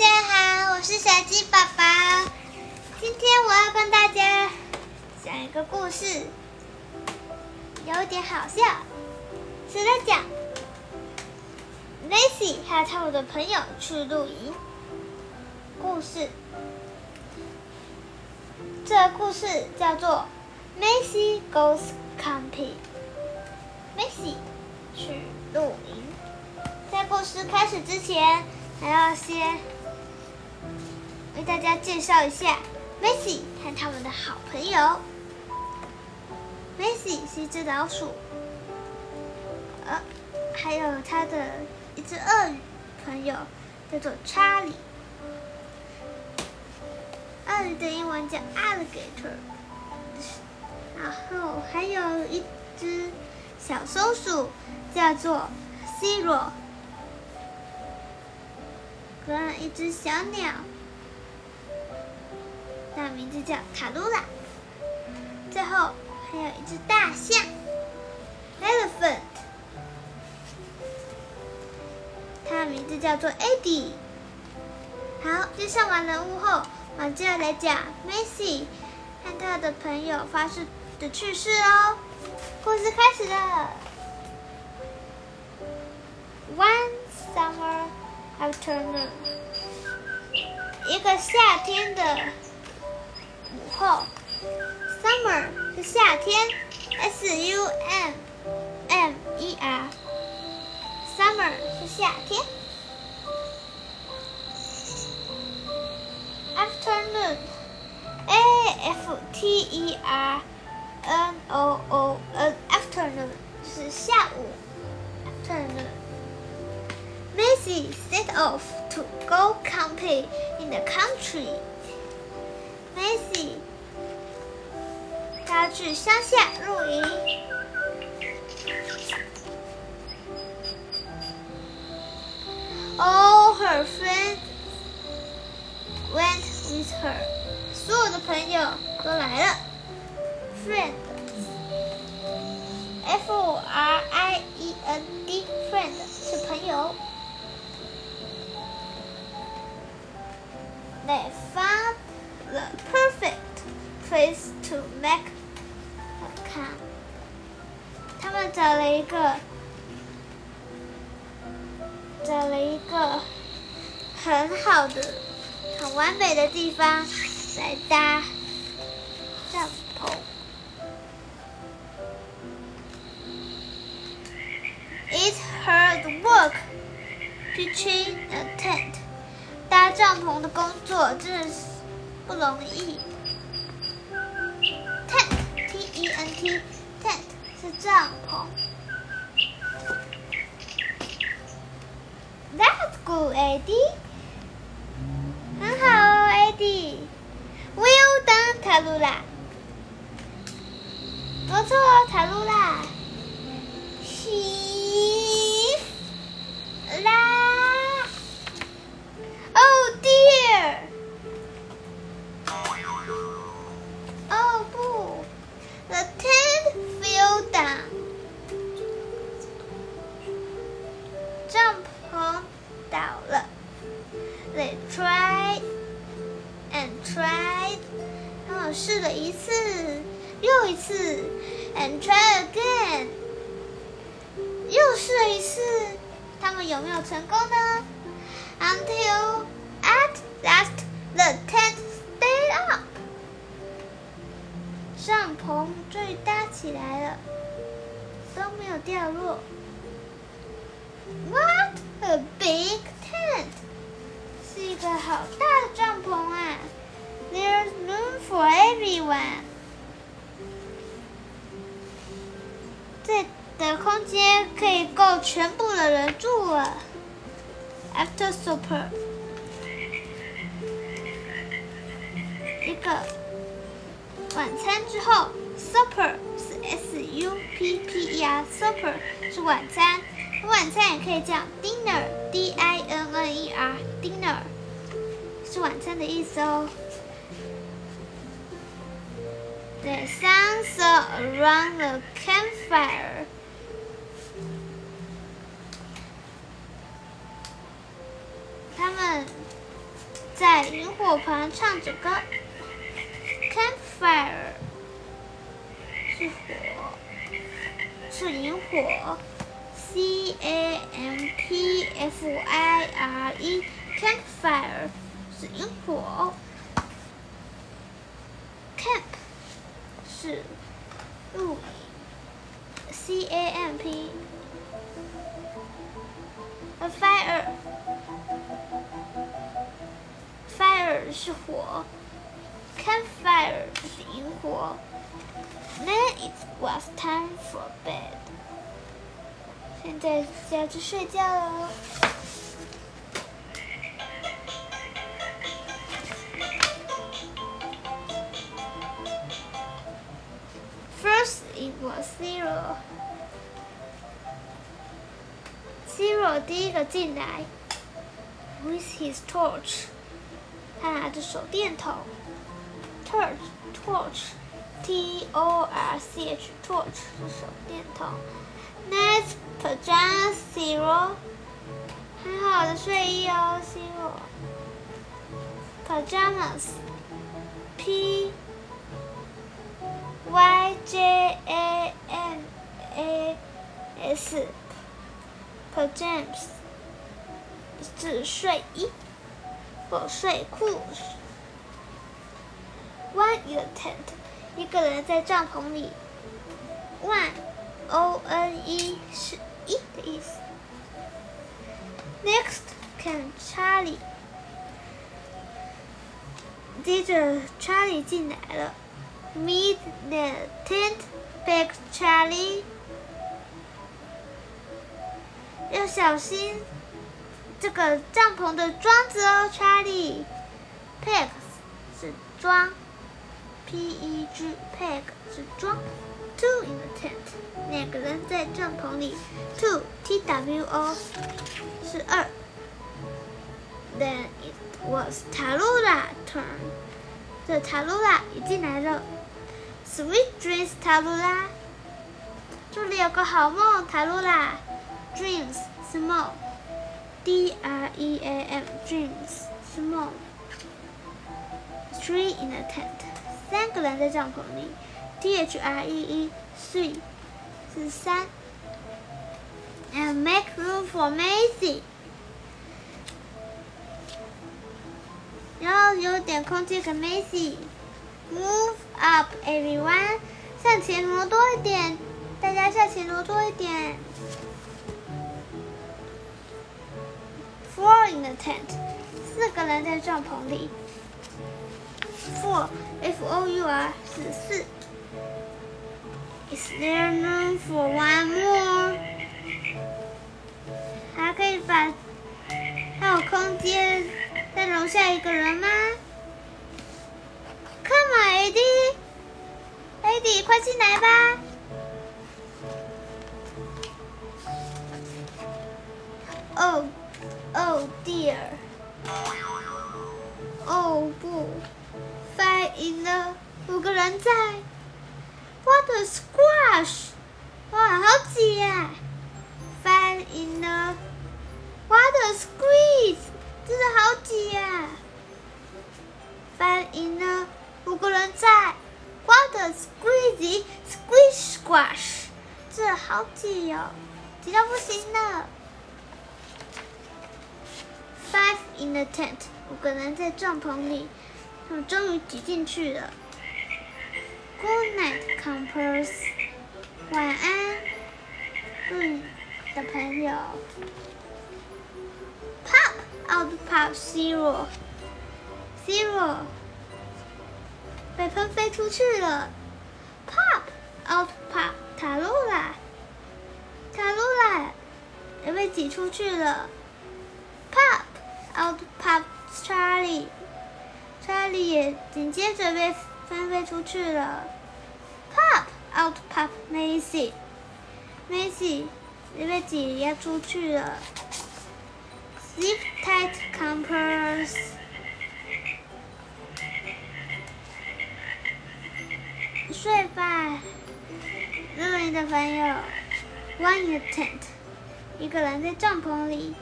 大家好，我是小鸡宝宝。今天我要帮大家讲一个故事，有点好笑。是在讲 Macy 还有他们的朋友去露营。故事，这个故事叫做 Macy Goes Camping。Macy 去露营。在故事开始之前，还要先为大家介绍一下 Macy 和他们的好朋友。Macy 是一只老鼠，呃，还有他的一只鳄鱼朋友叫做查理。鳄鱼的英文叫 alligator，然后还有一只小松鼠叫做 Zero。跟一只小鸟，它名字叫卡露拉。最后还有一只大象，elephant，它的名字叫做 Eddie。好，介绍完人物后，我们就要来讲 Macy 和他的朋友发生的趣事哦。故事开始了。One summer. Afternoon，一个夏天的后，Summer 是夏天，S U M M E R，Summer 是夏天。Afternoon，A F T E R N O O N，Afternoon 是下午，Afternoon。Macy set off to go camping in the country. Macy 她去乡下露营。All her friends went with her. 所有的朋友都来了。找了一个很好的、很完美的地方来搭帐篷。It's hard work pitching a tent. 搭帐篷的工作真的是不容易。Tent, T E N T, tent 是帐篷。That's good, Eddie。很好哦，Eddie。Well done, Talula。不错，哦，Talula。Tried and tried. 他们试了一次又一次，and try again. 又试了一次，他们有没有成功呢？until at last the tent stayed up. 帐篷终于搭起来了，都没有掉落。What a big tent！是一个好大的帐篷啊！There's room for everyone。这的空间可以够全部的人住了。After supper，一个晚餐之后，supper 是 S U P P E R，supper 是晚餐，晚餐也可以叫 dinner，D I N N E R，dinner 是晚餐的意思哦。The sun saw around the campfire. 他们在萤火旁唱着歌。Campfire 是火，是萤火。C A M P F I R E，campfire 萤火。Camp 是露营。C A M P a fire fire 是火，campfire 是萤火。Then it was time for bed. 现在要去睡觉了。 was zero. Zero 第一个进来，with his torch，他拿着手电筒。Torch torch，T O R C H torch 是手电筒。Next pajamas zero，很好的睡衣哦，zero。Pajamas，P Y J A M A S，pajamas 是睡衣或睡裤。One in a tent，一个人在帐篷里。One O N E 是一的意思。Next，看 Charlie，接着 Charlie 进来了。 Meet the tent, big Charlie。要小心这个帐篷的桩子哦，Charlie。Pegs 是桩，P E G peg 是桩。Two in the tent，两个人在帐篷里。Two T W O 是二。Then it was tai lua turn，这 Tallulah 也进来了。Sweet dreams Tallulah，祝你有个好梦，Tallulah。Dreams 是梦，D R E A M dreams 是梦。Three in the tent，三个人在帐篷里。T H R E E three 是三。And make room for Macy，然后有点空间给 Macy。Move up everyone，向前挪多一点，大家向前挪多一点。Four in the tent，四个人在帐篷里。Four F O U R 是四。Is there room for one more？ 快进来吧。Oh, oh dear. Oh 不，Five in the 五个人在。What a squash！哇，好挤呀！Five in the What a squeeze！真的好挤呀！Five in the 五个人在。 What a squeezy squish squash！这好挤哦，挤到不行了。Five in the tent，五个人在帐篷里，他们终于挤进去了。Good night, campers，晚安，嗯，的朋友。Pop out, pop zero, zero，被喷飞出去了。Pop out, pop 塔露拉，塔露拉，也被挤出去了。Pop out, pop Charlie，Charlie 也紧接着被翻飞出去了。Pop out, pop Macy，Macy 也被挤压出去了。Zip tight, campers。睡吧，热情的朋友。One in a tent，一个人在帐篷里。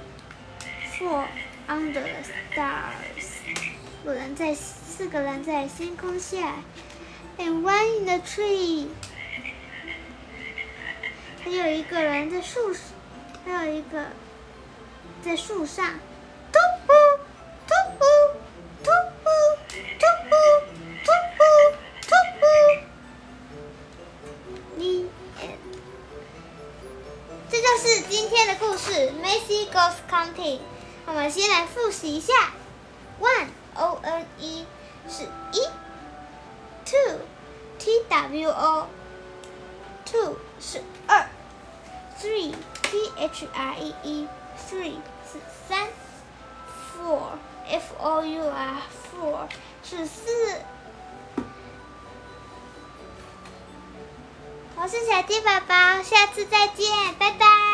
Four under the stars，个人在四个人在星空下，and one in the tree。还有一个人在树，还有一个在树上。Goes counting》。我们先来复习一下：one o n e 是一，two t w o two 是二，three t h r e e three 是三，four f o u r four 是四。我是小鸡宝宝，下次再见，拜拜。